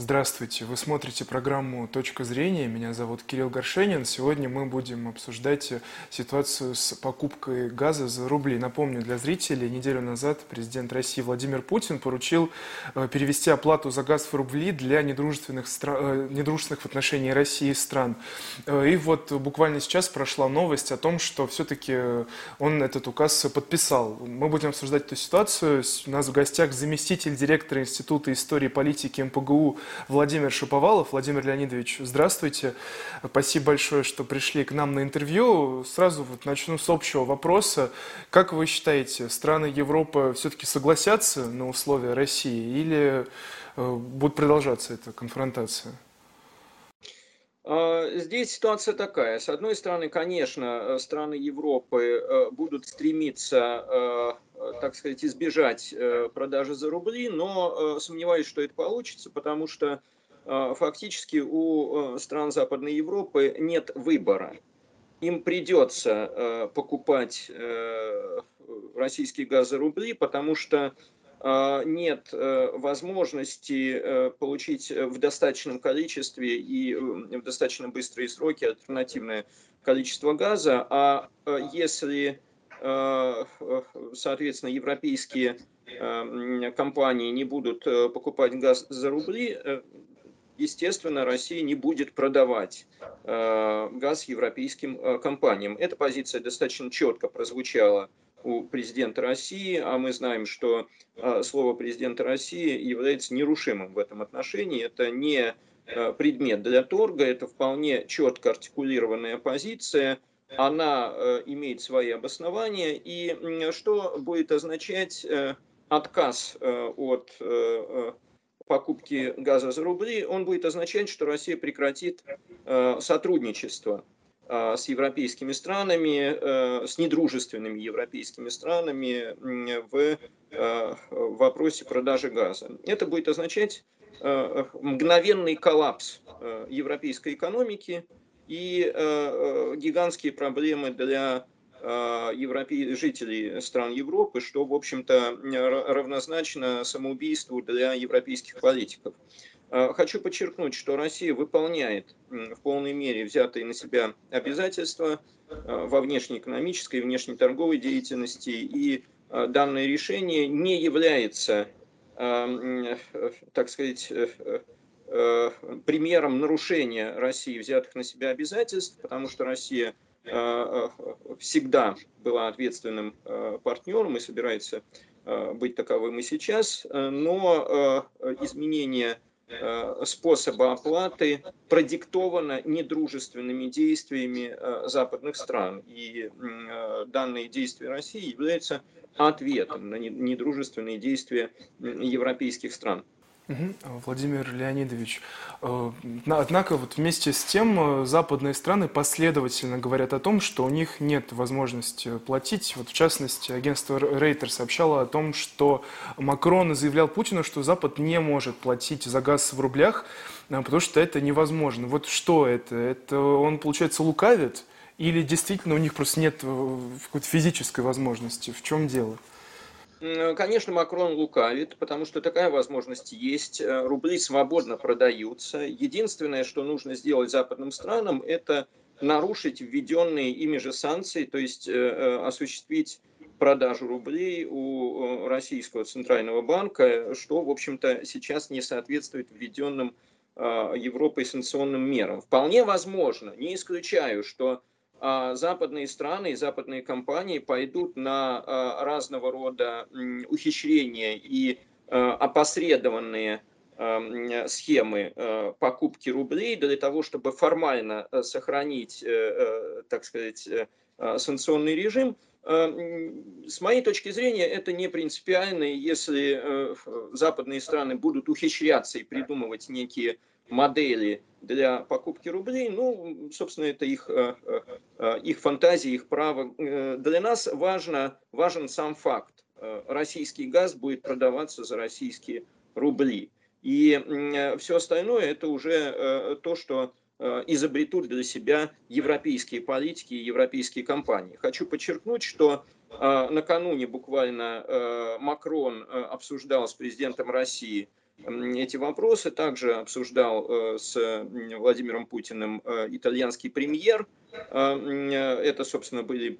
Здравствуйте, вы смотрите программу «Точка зрения». Меня зовут Кирилл Горшенин. Сегодня мы будем обсуждать ситуацию с покупкой газа за рубли. Напомню для зрителей, неделю назад президент России Владимир Путин поручил э, перевести оплату за газ в рубли для недружественных. Э, недружественных в отношении России стран. Э, и вот буквально сейчас прошла новость о том, что все-таки он этот указ подписал. Мы будем обсуждать эту ситуацию. У нас в гостях заместитель директора Института истории и политики МПГУ Владимир Шиповалов. Владимир Леонидович, здравствуйте. Спасибо большое, что пришли к нам на интервью. Сразу вот начну с общего вопроса. Как вы считаете, страны Европы все-таки согласятся на условия России или э, будет продолжаться эта конфронтация? А, здесь ситуация такая. С одной стороны, конечно, страны Европы э, будут стремиться, э, так сказать, избежать э, продажи за рубли, но сомневаюсь, что это получится, потому что фактически у стран Западной Европы нет выбора. Им придется покупать российский газ за рубли, потому что нет э, возможности э, получить в достаточном количестве и в достаточно быстрые сроки альтернативное количество газа, а э, если, соответственно, европейские компании не будут покупать газ за рубли, естественно, Россия не будет продавать газ европейским компаниям. Эта позиция достаточно четко прозвучала у президента России, а мы знаем, что а, слово президента России является нерушимым в этом отношении. Это не а, предмет для торга, это вполне четко артикулированная позиция, она а, имеет свои обоснования, и что будет означать э, отказ э, от э, покупки газа за рубли, он будет означать, что Россия прекратит сотрудничество с европейскими странами, э, с недружественными европейскими странами в э, вопросе продажи газа. Это будет означать э, мгновенный коллапс европейской экономики и гигантские проблемы для европе... жителей стран Европы, что, в общем-то, равнозначно самоубийству для европейских политиков. Э, хочу подчеркнуть, что Россия выполняет в полной мере взятые на себя обязательства э, во внешнеэкономической и внешнеторговой деятельности, и э, данное решение не является, так сказать, примером нарушения России взятых на себя обязательств, потому что Россия всегда была ответственным партнером и собирается быть таковым и сейчас, но изменение способа оплаты продиктовано недружественными действиями э, западных стран. И э, данные действия России являются ответом на недружественные действия европейских стран. Владимир Леонидович, э, однако вот вместе с тем э, западные страны последовательно говорят о том, что у них нет возможности платить. Вот в частности, агентство Рейтер сообщало о том, что Макрон заявлял Путину, что Запад не может платить за газ в рублях, э, потому что это невозможно. Вот что это? Это он, получается, лукавит? Или действительно у них просто нет какой-то физической возможности? В чем дело? Конечно, Макрон лукавит, потому что такая возможность есть. Э, рубли свободно продаются. Единственное, что нужно сделать западным странам, это нарушить введенные ими же санкции, то есть э, э, осуществить продажу рублей у российского центрального банка, что, в общем-то, сейчас не соответствует введенным Европой санкционным мерам. Вполне возможно, не исключаю, что западные страны и западные компании пойдут на а, разного рода ухищрения и а, опосредованные схемы покупки рублей для того, чтобы формально сохранить, э, э, так сказать, э, санкционный режим. С моей точки зрения, это не принципиально, если западные страны будут ухищряться и придумывать некие модели для покупки рублей, ну, собственно, это их, э, э, э, их фантазия, их право. Для нас важно, важен сам факт. Российский газ будет продаваться за российские рубли. И все остальное это уже то, что изобретут для себя европейские политики и европейские компании. Хочу подчеркнуть, что накануне буквально Макрон обсуждал с президентом России эти вопросы. Также обсуждал с Владимиром Путиным итальянский премьер. Это, собственно, были,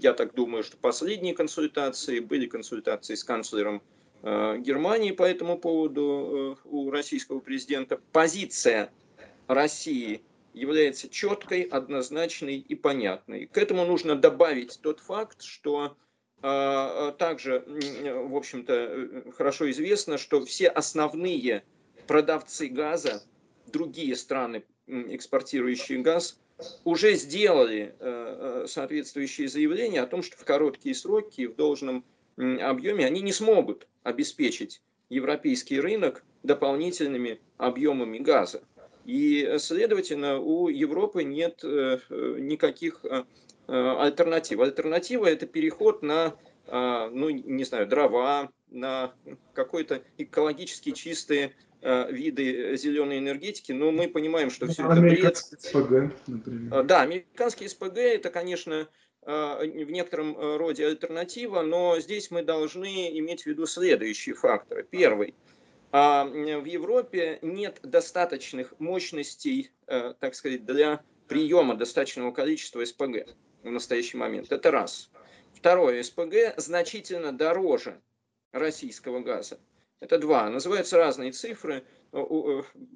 я так думаю, что последние консультации. Были консультации с канцлером Германии по этому поводу у российского президента. Позиция России является четкой, однозначной и понятной. К этому нужно добавить тот факт, что а, а, также, в общем-то, э, хорошо известно, что все основные продавцы газа, другие страны, экспортирующие газ, уже сделали э, э, соответствующие заявления о том, что в короткие сроки в должном объеме они не смогут обеспечить европейский рынок дополнительными объемами газа. И, следовательно, у Европы нет э, никаких э, альтернатив. Альтернатива – это переход на, э, ну, не знаю, дрова, на какой-то экологически чистые виды зеленой энергетики, но мы понимаем, что все это бред. СПГ, например. Да, американские СПГ это, конечно, в некотором роде альтернатива, но здесь мы должны иметь в виду следующие факторы. Первый – а в Европе нет достаточных мощностей, э, так сказать, для приема достаточного количества СПГ в настоящий момент. Это раз. Второе, СПГ значительно дороже российского газа. Это два. Называются разные цифры,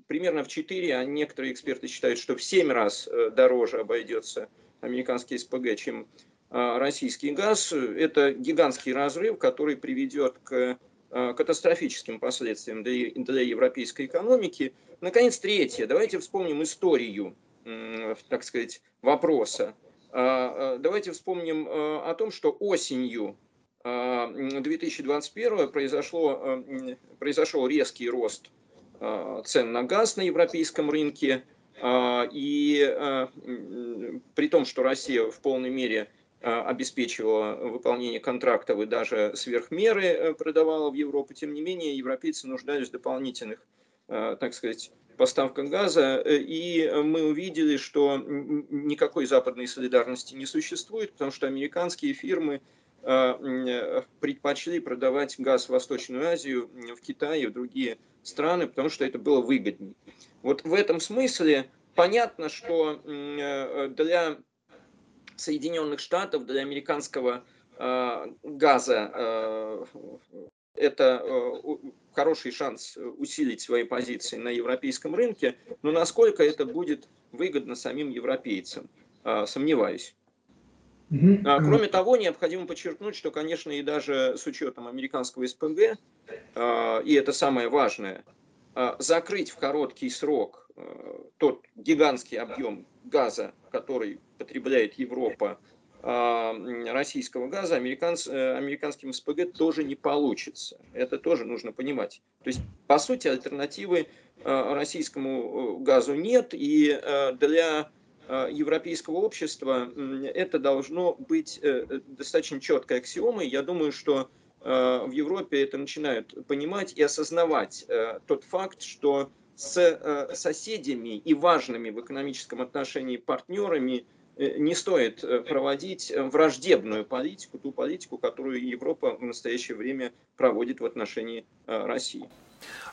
примерно в четыре, а некоторые эксперты считают, что в семь раз э, дороже обойдется американский СПГ, чем э, российский газ. Это гигантский разрыв, который приведет к Э, катастрофическим последствиям для европейской экономики. Наконец, третье. Давайте вспомним историю, так сказать, вопроса. А, а, давайте вспомним э, о том, что осенью 2021 э, произошло, произошел резкий рост цен на газ на европейском рынке. И при том, что Россия в полной мере обеспечивала выполнение контрактов и даже сверхмеры э, продавала в Европу. Тем не менее, европейцы нуждались в дополнительных, так сказать, поставках газа, и мы увидели, что никакой западной солидарности не существует, потому что американские фирмы предпочли продавать газ в Восточную Азию, в Китай и в другие страны, потому что это было выгоднее. Вот в этом смысле понятно, что для Соединенных Штатов, для американского э, газа э, это э, хороший шанс усилить свои позиции на европейском рынке, но насколько это будет выгодно самим европейцам, э, сомневаюсь. А, кроме того, необходимо подчеркнуть, что, конечно, и даже с учетом американского СПГ, э, и это самое важное, э, закрыть в короткий срок тот гигантский объем газа, который потребляет Европа, а, российского газа американц, э, американским СПГ тоже не получится. Это тоже нужно понимать. То есть, по сути, альтернативы э, российскому э, газу нет, и для европейского общества это должно быть достаточно четкой аксиомой. Я думаю, что в Европе это начинают понимать и осознавать тот факт, что с э, соседями и важными в экономическом отношении партнерами э, не стоит э, проводить враждебную политику, ту политику, которую Европа в настоящее время проводит в отношении России.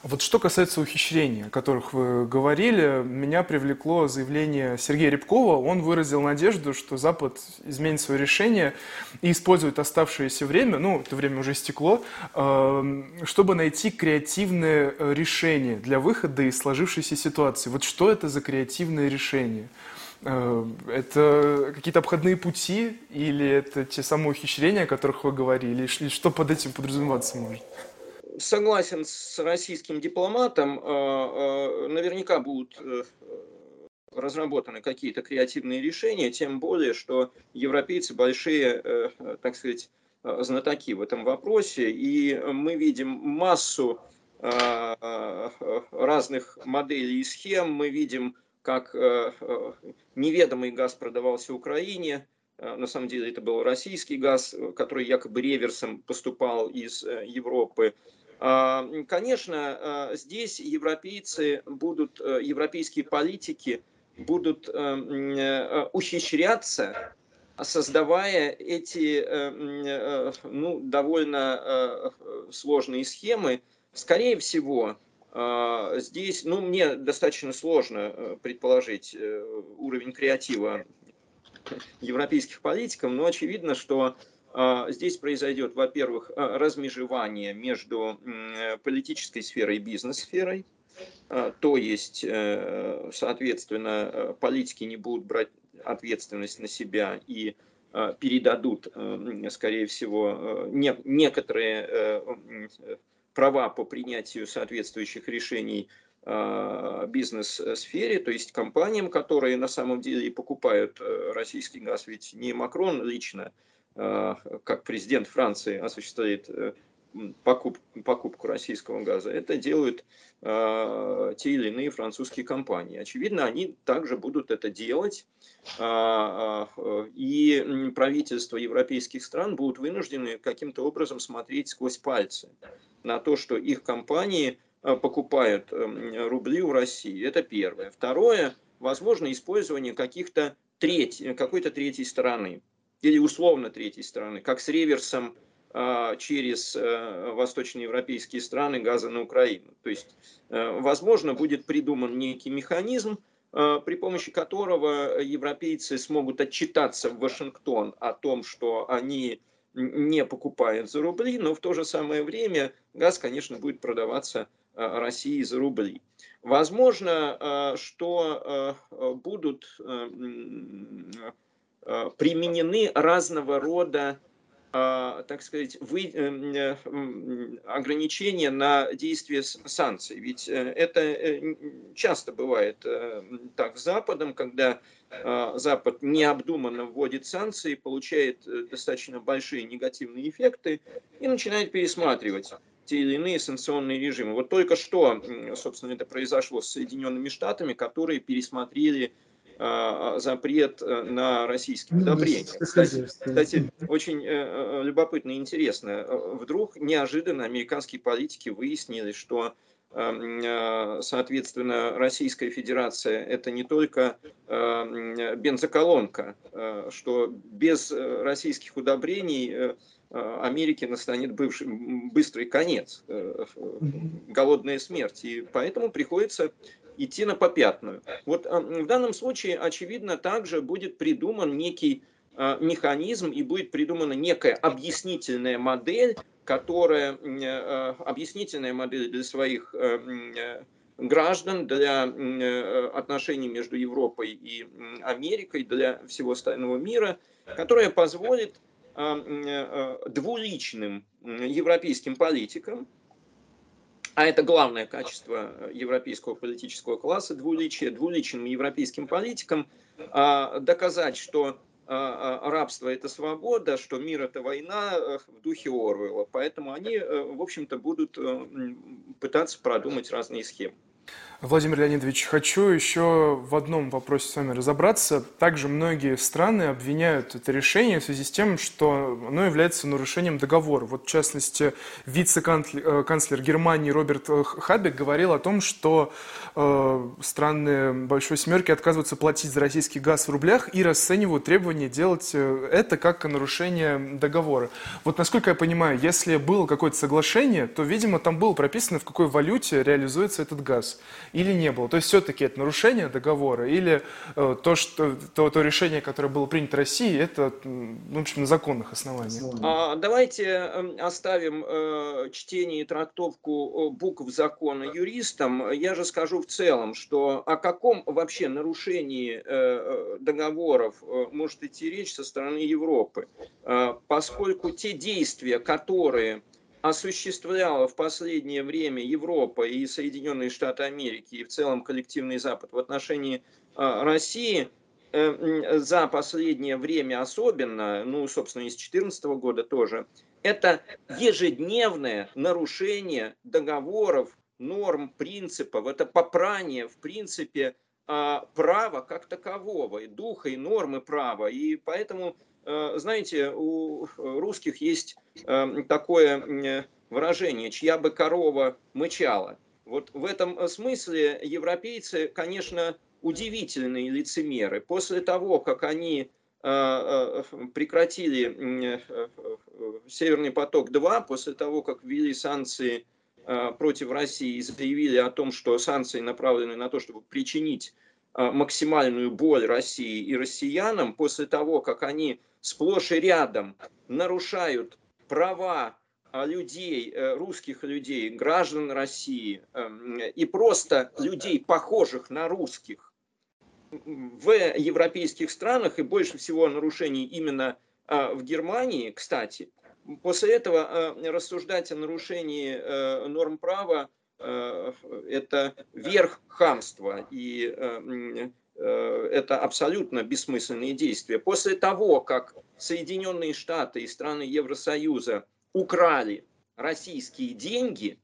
Вот что касается ухищрений, о которых вы говорили, меня привлекло заявление Сергея Рябкова. Он выразил надежду, что Запад изменит свое решение и использует оставшееся время, ну, это время уже стекло, эм, чтобы найти креативное решение для выхода из сложившейся ситуации. Вот что это за креативное решение? Э, это какие-то обходные пути или это те самые ухищрения, о которых вы говорили? Или что под этим подразумеваться может? согласен с российским дипломатом, э, э, наверняка будут разработаны какие-то креативные решения, тем более, что европейцы большие, так сказать, знатоки в этом вопросе, и мы видим массу разных моделей и схем, мы видим, как неведомый газ продавался Украине, на самом деле это был российский газ, который якобы реверсом поступал из Европы. А, конечно, здесь европейцы будут, э, европейские политики будут э, э, ухищряться, создавая эти ну, довольно сложные схемы. Скорее всего, Здесь, ну, мне достаточно сложно предположить уровень креатива европейских политиков, но очевидно, что здесь произойдет, во-первых, размежевание между политической сферой и бизнес-сферой, то есть, соответственно, политики не будут брать ответственность на себя и Э, передадут, э, скорее всего, э, не, некоторые права по принятию соответствующих решений бизнес-сфере, то есть компаниям, которые на самом деле покупают российский газ. Ведь не Макрон лично, как президент Франции, осуществляет покуп, покупку российского газа. Это делают э, те или иные французские компании. Очевидно, они также будут это делать, э, э, и правительства европейских стран будут вынуждены каким-то образом смотреть сквозь пальцы на то, что их компании покупают рубли у России. Это первое. Второе, возможно, использование каких-то треть, какой-то третьей стороны или условно третьей стороны, как с реверсом а, через э, восточноевропейские страны газа на Украину. То есть, э, возможно, будет придуман некий механизм, э, при помощи которого европейцы смогут отчитаться в Вашингтон о том, что они не покупают за рубли, но в то же самое время газ, конечно, будет продаваться России за рубли. Возможно, что будут применены разного рода а, так сказать, вы, э, ограничения на действие санкций. Ведь э, это э, часто бывает так с Западом, когда а, Запад необдуманно вводит санкции, получает достаточно большие негативные эффекты и начинает пересматривать те или иные санкционные режимы. Вот только что, собственно, это произошло с Соединенными Штатами, которые пересмотрели а, запрет э, на российские удобрения. Ну, кстати, кстати, очень э, э, любопытно и интересно. Вдруг неожиданно американские политики выяснили, что эм, соответственно, Российская Федерация это не только бензоколонка, что без российских удобрений Америке настанет бывший, быстрый конец, голодная смерть. И поэтому приходится идти на попятную. Вот а, в данном случае, очевидно, также будет придуман некий а, механизм и будет придумана некая объяснительная модель, которая а, объяснительная модель для своих граждан, для отношений между Европой и Америкой, для всего остального мира, которая позволит двуличным европейским политикам а это главное качество э, европейского политического класса, двуличие, двуличным европейским политикам, а, доказать, что а, а, рабство – это свобода, что мир – это война э, в духе Орвелла. Поэтому они, э, в общем-то, будут пытаться продумать разные схемы. Владимир Леонидович, хочу еще в одном вопросе с вами разобраться. Также многие страны обвиняют это решение в связи с тем, что оно является нарушением договора. Вот, в частности, вице-канцлер Германии Роберт Хабек говорил о том, что э, страны Большой Семерки отказываются платить за российский газ в рублях и расценивают требование делать э, это как нарушение договора. Вот, насколько я понимаю, если было какое-то соглашение, то, видимо, там было прописано, в какой валюте реализуется этот газ или не было? То есть все-таки это нарушение договора или э, то, что, то, то решение, которое было принято Россией, это в общем, на законных основаниях? А, давайте эм, оставим э, чтение и трактовку букв закона юристам. Я же скажу в целом, что о каком вообще нарушении э, договоров может идти речь со стороны Европы, поскольку те действия, которые осуществляла в последнее время Европа и Соединенные Штаты Америки и в целом коллективный Запад в отношении а, России э, за последнее время особенно, ну, собственно, из 2014 года тоже, это ежедневное нарушение договоров, норм, принципов, это попрание, в принципе, а, права как такового, и духа, и нормы права. И поэтому знаете, у русских есть э, такое выражение, чья бы корова мычала. Вот в этом смысле европейцы, конечно, удивительные лицемеры. После того, как они э, прекратили Северный поток-2, после того, как ввели санкции против России и заявили о том, что санкции направлены на то, чтобы причинить максимальную боль России и россиянам, после того, как они сплошь и рядом нарушают права людей, русских людей, граждан России эм, и просто людей, похожих на русских, в европейских странах и больше всего нарушений именно а, в Германии, кстати, после этого а, рассуждать о нарушении э, норм права э, это верх хамства и э, это абсолютно бессмысленные действия. После того, как Соединенные Штаты и страны Евросоюза украли российские деньги,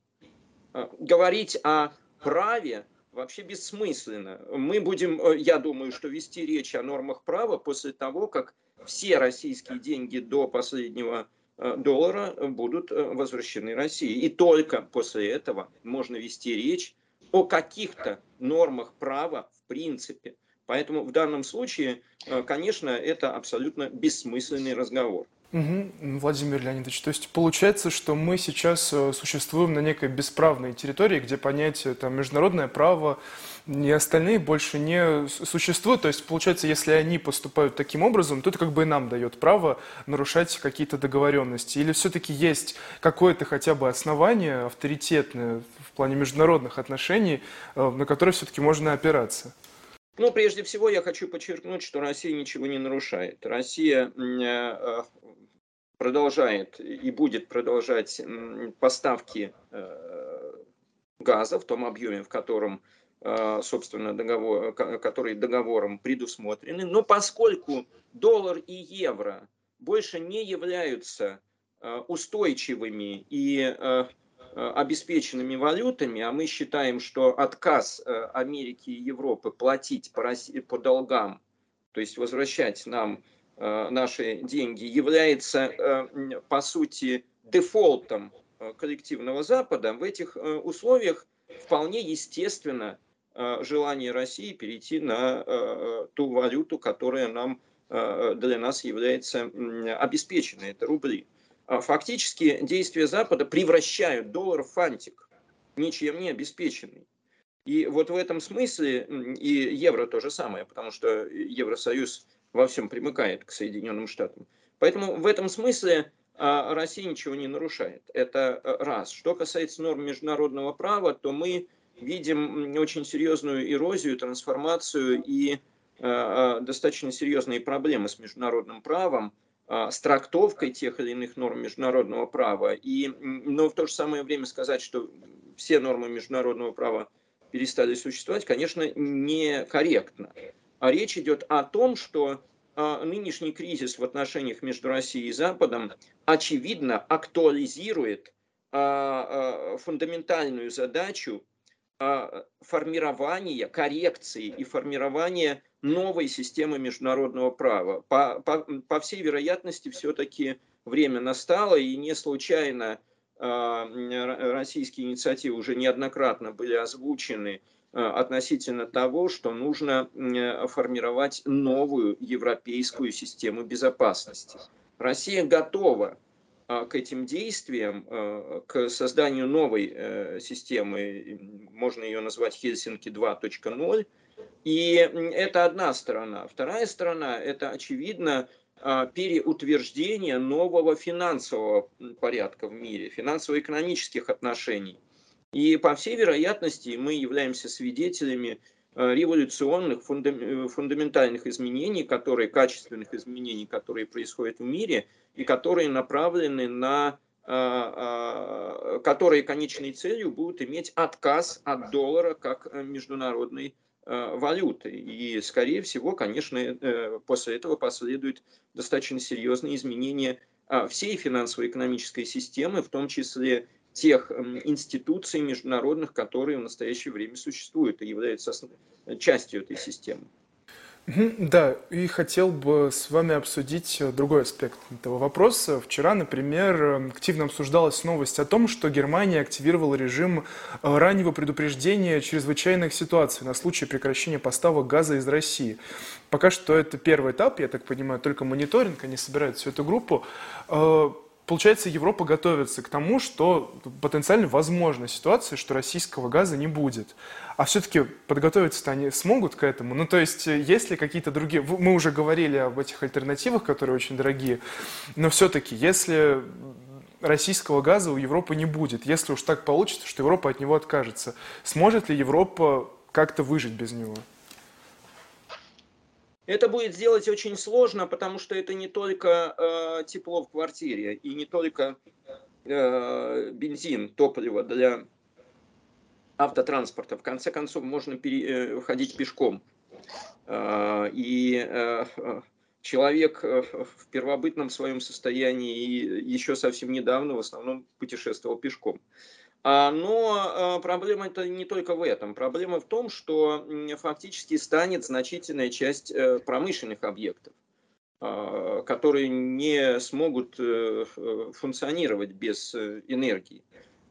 говорить о праве вообще бессмысленно. Мы будем, э, я думаю, что вести речь о нормах права после того, как все российские деньги до последнего э, доллара будут э, возвращены России. И только после этого можно вести речь о каких-то нормах права в принципе. Поэтому в данном случае, конечно, это абсолютно бессмысленный разговор. Угу, Владимир Леонидович, то есть получается, что мы сейчас э, существуем на некой бесправной территории, где понятие там, международное право и остальные больше не существуют. То есть получается, если они поступают таким образом, то это как бы и нам дает право нарушать какие-то договоренности. Или все-таки есть какое-то хотя бы основание авторитетное в плане международных отношений, э, на которое все-таки можно опираться? Ну, прежде всего, я хочу подчеркнуть, что Россия ничего не нарушает. Россия э, продолжает и будет продолжать поставки э, газа в том объеме, в котором, э, собственно, договор, который договором предусмотрены. Но поскольку доллар и евро больше не являются э, устойчивыми и обеспеченными валютами, а мы считаем, что отказ Америки и Европы платить по, России, по долгам, то есть возвращать нам наши деньги является, э, по сути, дефолтом э, коллективного Запада, в этих условиях вполне естественно желание России перейти на ту валюту, которая нам, для нас является обеспеченной, это рубли. А фактически действия Запада превращают доллар в фантик, ничем не обеспеченный. И вот в этом смысле и евро то же самое, потому что Евросоюз во всем примыкает к Соединенным Штатам. Поэтому в этом смысле а, Россия ничего не нарушает. Это а, раз. Что касается норм международного права, то мы видим очень серьезную эрозию, трансформацию и а, достаточно серьезные проблемы с международным правом, с трактовкой тех или иных норм международного права. И, но в то же самое время сказать, что все нормы международного права перестали существовать, конечно, некорректно. А речь идет о том, что а, нынешний кризис в отношениях между Россией и Западом очевидно актуализирует а, фундаментальную задачу формирования, коррекции и формирования новой системы международного права. По, по, по всей вероятности, все-таки время настало, и не случайно российские инициативы уже неоднократно были озвучены относительно того, что нужно э, формировать новую европейскую систему безопасности. Россия готова э, к этим действиям, к созданию новой системы, можно ее назвать Хельсинки 2.0, и это одна сторона. Вторая сторона – это, очевидно, переутверждение нового финансового порядка в мире, финансово-экономических отношений – и по всей вероятности мы являемся свидетелями э, революционных, э, фундаментальных изменений, которые, качественных изменений, которые происходят в мире и которые направлены на э, которые конечной целью будут иметь отказ от доллара как международной валюты. И, скорее всего, конечно, после этого последуют достаточно серьезные изменения всей финансово-экономической системы, в том числе тех институций международных, которые в настоящее время существуют и являются частью этой системы. Да, и хотел бы с вами обсудить э, другой аспект этого вопроса. Вчера, например, активно обсуждалась новость о том, что Германия активировала режим э, раннего предупреждения чрезвычайных ситуаций на случай прекращения поставок газа из России. Пока что это первый этап, я так понимаю, только мониторинг, они собирают всю эту группу. Получается, Европа готовится к тому, что потенциально возможна ситуация, что российского газа не будет. А все-таки подготовиться-то они смогут к этому? Ну, то есть, есть ли какие-то другие... Мы уже говорили об этих альтернативах, которые очень дорогие, но все-таки, если российского газа у Европы не будет, если уж так получится, что Европа от него откажется, сможет ли Европа как-то выжить без него? Это будет сделать очень сложно, потому что это не только э, тепло в квартире и не только э, бензин, топливо для автотранспорта. В конце концов, можно пере, э, ходить пешком. Э, и э, человек э, в первобытном своем состоянии и еще совсем недавно в основном путешествовал пешком. А, но а, проблема это не только в этом. Проблема в том, что фактически станет значительная часть э, промышленных объектов, а, которые не смогут э, функционировать без э, энергии.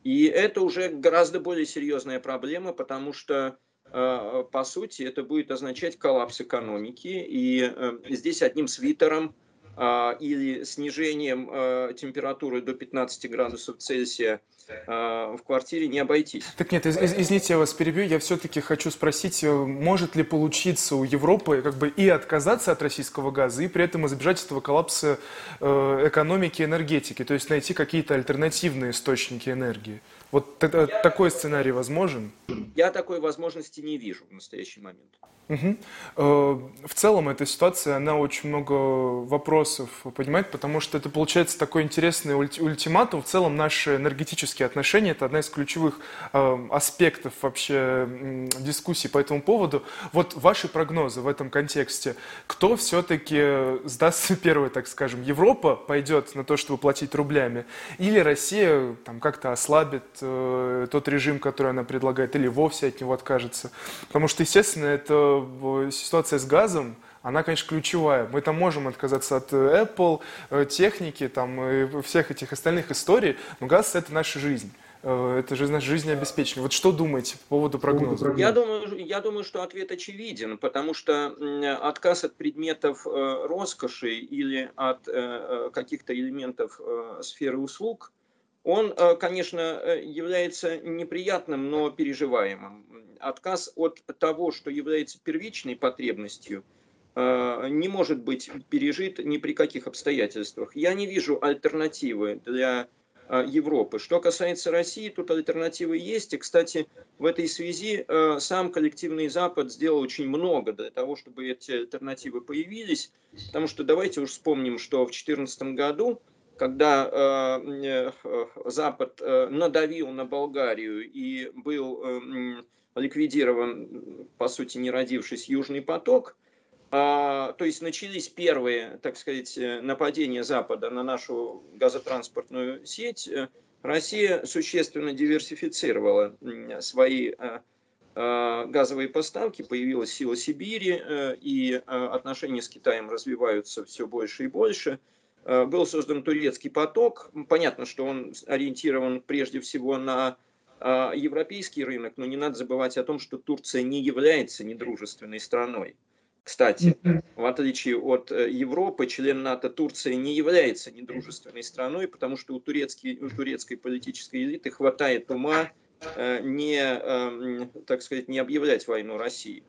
И это уже гораздо более серьезная проблема, потому что, по сути, это будет означать коллапс экономики. И здесь одним свитером или снижением температуры до 15 градусов Цельсия – Э, в квартире не обойтись. Так нет, из, извините, я вас перебью. Я все-таки хочу спросить, э, может ли получиться у Европы как бы и отказаться от российского газа, и при этом избежать этого коллапса э, экономики и энергетики, то есть найти какие-то альтернативные источники энергии? Вот я, такой сценарий возможен? Я такой возможности не вижу в настоящий момент. Угу. В целом эта ситуация, она очень много вопросов поднимает, потому что это получается такой интересный ультиматум. В целом наши энергетические отношения – это одна из ключевых э, аспектов вообще дискуссии по этому поводу. Вот ваши прогнозы в этом контексте. Кто все-таки сдастся первый, так скажем? Европа пойдет на то, чтобы платить рублями? Или Россия там как-то ослабит э, тот режим, который она предлагает, или вовсе от него откажется? Потому что, естественно, это ситуация с газом, она, конечно, ключевая. Мы там можем отказаться от э, Apple, э, техники, там, и всех этих остальных историй, но газ – это наша жизнь. Э, это же наше жизнеобеспечение. Вот что думаете по поводу прогноза? Я думаю, я думаю, что ответ очевиден, потому что отказ от предметов роскоши или от каких-то элементов сферы услуг, он, конечно, является неприятным, но переживаемым отказ от того, что является первичной потребностью, э, не может быть пережит ни при каких обстоятельствах. Я не вижу альтернативы для э, Европы. Что касается России, тут альтернативы есть. И, кстати, в этой связи э, сам коллективный Запад сделал очень много для того, чтобы эти альтернативы появились. Потому что давайте уж вспомним, что в 2014 году, когда Запад надавил на Болгарию и был ликвидирован, по сути, не родившись, Южный поток. А, то есть начались первые, так сказать, э, нападения Запада на нашу газотранспортную сеть. Россия существенно диверсифицировала свои э, э, газовые поставки, появилась сила Сибири, и отношения с Китаем развиваются все больше и больше. Был создан турецкий поток. Понятно, что он ориентирован прежде всего на а, европейский рынок, но не надо забывать о том, что Турция не является недружественной страной. Кстати, в отличие от э, Европы, член НАТО Турция не является недружественной страной, потому что у, турецкой, у турецкой политической элиты хватает ума э, не, эм, так сказать, не объявлять войну России.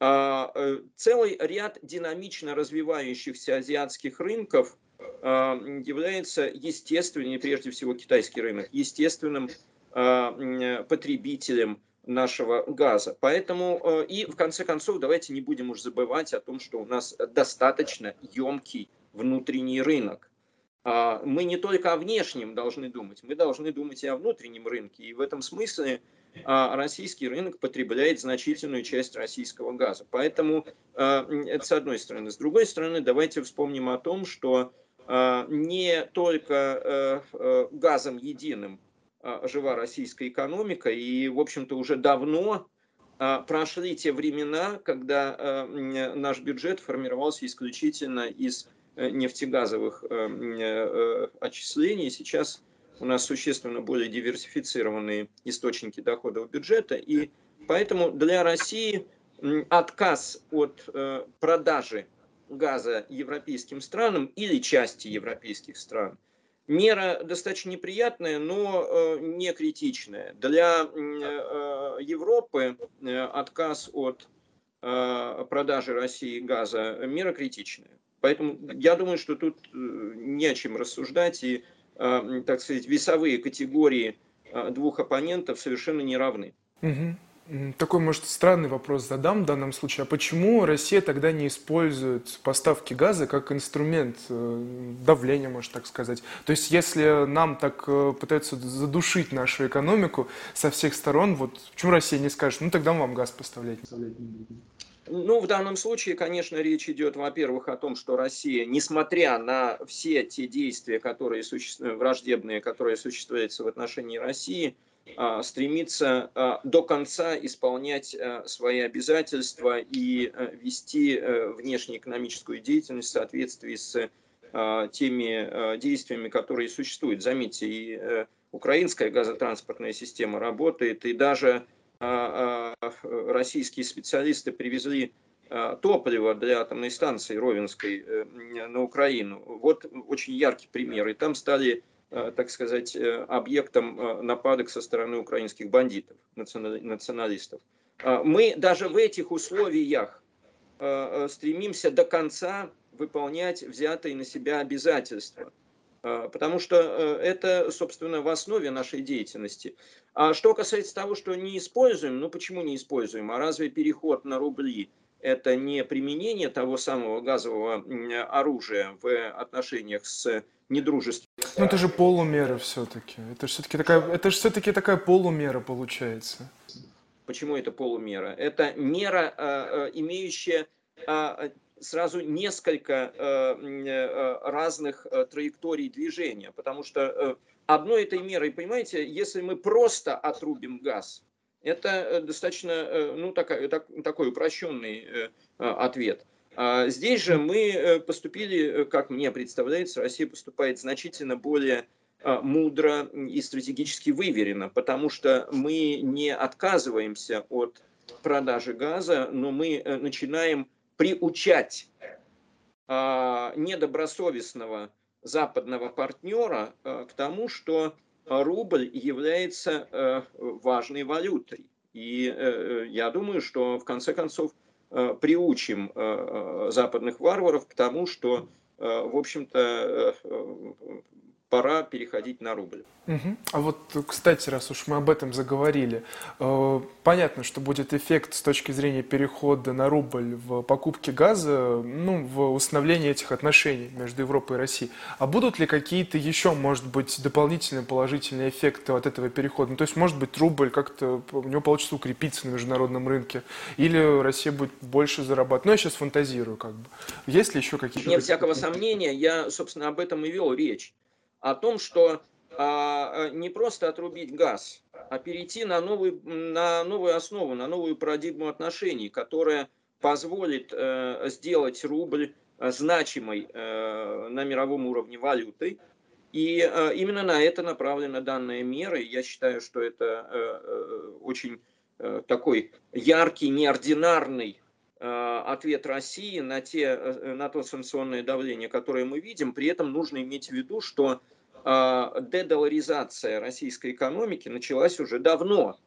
А э, целый ряд динамично развивающихся азиатских рынков является естественным, прежде всего китайский рынок, естественным Э, потребителем нашего газа. Поэтому э, и в конце концов давайте не будем уж забывать о том, что у нас достаточно емкий внутренний рынок. А, мы не только о внешнем должны думать, мы должны думать и о внутреннем рынке. И в этом смысле а, российский рынок потребляет значительную часть российского газа. Поэтому э, это с одной стороны. С другой стороны, давайте вспомним о том, что не только газом единым а, жива российская экономика, и, в общем-то, уже давно а, прошли те времена, когда наш бюджет формировался исключительно из э, нефтегазовых э, э, отчислений. Сейчас у нас существенно более диверсифицированные источники доходов бюджета, и поэтому для России отказ от продажи газа европейским странам или части европейских стран – Мера достаточно неприятная, но не критичная. Для Европы отказ от продажи России газа мера критичная. Поэтому я думаю, что тут не о чем рассуждать, и, так сказать, весовые категории двух оппонентов совершенно не равны. Угу. Такой, может, странный вопрос задам в данном случае. А почему Россия тогда не использует поставки газа как инструмент э, давления, может так сказать? То есть, если нам так э, пытаются задушить нашу экономику со всех сторон, вот почему Россия не скажет, ну тогда мы вам газ поставлять? Ну, в данном случае, конечно, речь идет, во-первых, о том, что Россия, несмотря на все те действия, которые существуют, враждебные, которые существуют в отношении России, стремится а, до конца исполнять а, свои обязательства и вести внешнеэкономическую деятельность в соответствии с теми действиями, которые существуют. Заметьте, и украинская газотранспортная система работает, и даже российские специалисты привезли топливо для атомной станции Ровенской э, на Украину. Вот очень яркий пример. И там стали так сказать, э, объектом э, нападок со стороны украинских бандитов, националистов. Мы даже в этих условиях стремимся до конца выполнять взятые на себя обязательства. Потому что это, собственно, в основе нашей деятельности. А что касается того, что не используем, ну почему не используем? А разве переход на рубли это не применение того самого газового оружия в отношениях с недружественными ну это же полумера все-таки. Это же все-таки такая, это же все-таки такая полумера получается. Почему это полумера? Это мера, э, э, имеющая э, сразу несколько разных траекторий движения, потому что одной этой мерой, понимаете, если мы просто отрубим газ, это достаточно, ну, такой, такой упрощенный ответ. А здесь же мы э, поступили, э, как мне представляется, Россия поступает значительно более а, мудро и стратегически выверено, потому что мы не отказываемся от продажи газа, но мы э, начинаем приучать а, недобросовестного западного партнера к тому, что рубль является важной валютой. И я думаю, что в конце концов Э, приучим э, э, западных варваров к тому, что, в общем-то, пора переходить на рубль. Угу. А вот, кстати, раз уж мы об этом заговорили, э, понятно, что будет эффект с точки зрения перехода на рубль в покупке газа, ну, в установлении этих отношений между Европой и Россией. А будут ли какие-то еще, может быть, дополнительные положительные эффекты от этого перехода? Ну, то есть, может быть, рубль как-то, у него получится укрепиться на международном рынке, или Россия будет больше зарабатывать? Ну, я сейчас фантазирую, как бы. Есть ли еще какие-то... Нет всякого сомнения, я, собственно, об этом и вел речь о том, что а, не просто отрубить газ, а перейти на, новый, на новую основу, на новую парадигму отношений, которая позволит э, сделать рубль значимой э, на мировом уровне валютой. И э, именно на это направлена данная мера. Я считаю, что это э, э очень э, такой яркий, неординарный э, ответ России на, те, э, на то санкционное давление, которое мы видим. При этом нужно иметь в виду, что а, дедоларизация российской экономики началась уже давно,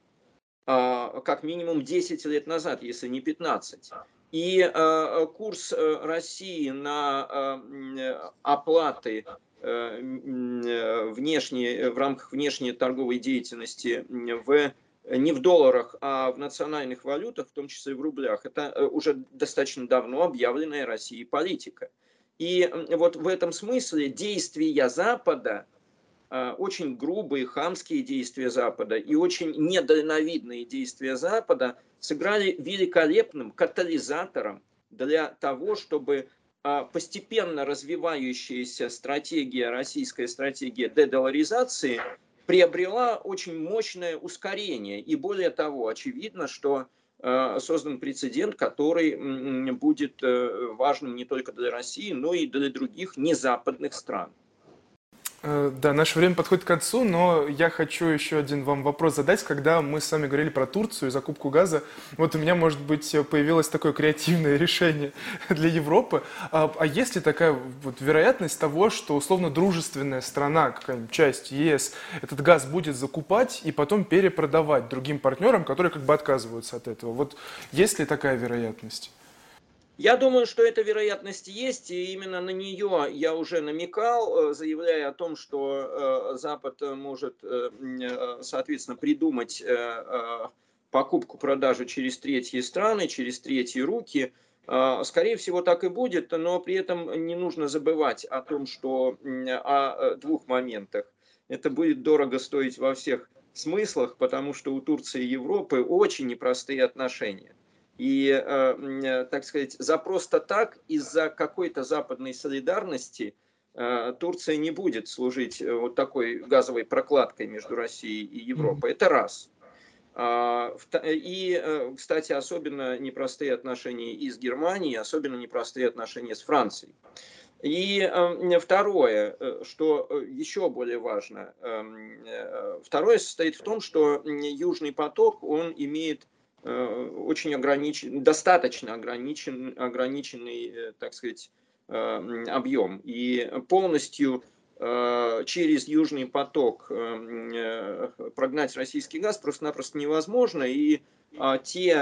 а, как минимум 10 лет назад, если не 15. И а, курс э, России на оплаты э, внешние, в рамках внешней торговой деятельности в, не в долларах, а в национальных валютах, в том числе и в рублях, это э, уже достаточно давно объявленная Россией политика. И вот в этом смысле действия Запада, а, очень грубые, хамские действия Запада и очень недальновидные действия Запада сыграли великолепным катализатором для того, чтобы а, постепенно развивающаяся стратегия, российская стратегия дедоларизации приобрела очень мощное ускорение. И более того, очевидно, что Э, создан прецедент, который будет э, важным не только для России, но и для других незападных стран. Э, да, наше время подходит к концу, но я хочу еще один вам вопрос задать. Когда мы с вами говорили про Турцию и закупку газа, вот у меня, может быть, появилось такое креативное решение для Европы. А, а есть ли такая вот вероятность того, что условно дружественная страна, какая-нибудь часть ЕС, этот газ будет закупать и потом перепродавать другим партнерам, которые как бы отказываются от этого? Вот есть ли такая вероятность? Я думаю, что эта вероятность есть, и именно на нее я уже намекал, э, заявляя о том, что э, Запад может, э, соответственно, придумать покупку-продажу через третьи страны, через третьи руки. Скорее всего, так и будет, но при этом не нужно забывать о том, что о двух моментах. Это будет дорого стоить во всех смыслах, потому что у Турции и Европы очень непростые отношения. И, э, э, так сказать, за просто так, из-за какой-то западной солидарности э, Турция не будет служить вот такой газовой прокладкой между Россией и Европой. Это раз. А, и, кстати, особенно непростые отношения и с Германией, особенно непростые отношения с Францией. И второе, что еще более важно, второе состоит в том, что Южный поток, он имеет Э, очень ограничен, достаточно ограничен, ограниченный, э, так сказать, э, объем. И полностью через Южный поток прогнать российский газ просто-напросто невозможно. И а, те,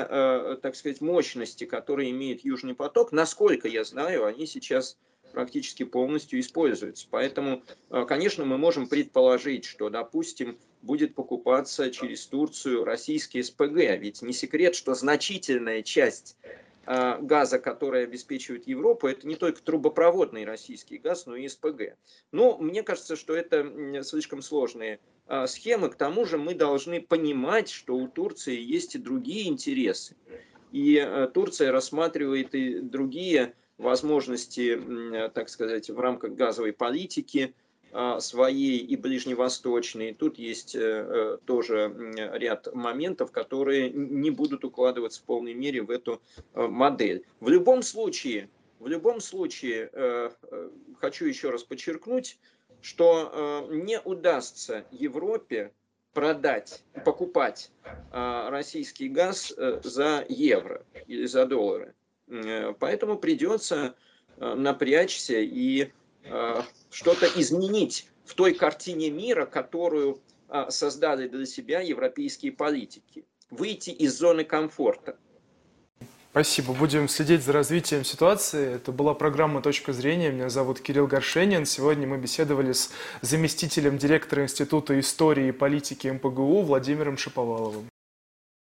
так сказать, мощности, которые имеет Южный поток, насколько я знаю, они сейчас практически полностью используются. Поэтому, конечно, мы можем предположить, что, допустим, будет покупаться через Турцию российский СПГ. Ведь не секрет, что значительная часть а, газа, который обеспечивает Европу, это не только трубопроводный российский газ, но и СПГ. Но мне кажется, что это слишком сложные а, схемы. К тому же мы должны понимать, что у Турции есть и другие интересы. И Турция рассматривает и другие возможности, так сказать, в рамках газовой политики – а, своей и ближневосточной. Тут есть э, э, тоже ряд моментов, которые не будут укладываться в полной мере в эту э, модель. В любом случае, в любом случае, хочу еще раз подчеркнуть, что не удастся Европе продать, покупать российский газ за евро или за доллары. Поэтому придется напрячься и Э, что-то изменить в той картине мира, которую э, создали для себя европейские политики. Выйти из зоны комфорта. Спасибо. Будем следить за развитием ситуации. Это была программа «Точка зрения». Меня зовут Кирилл Горшенин. Сегодня мы беседовали с заместителем директора Института истории и политики МПГУ Владимиром Шиповаловым.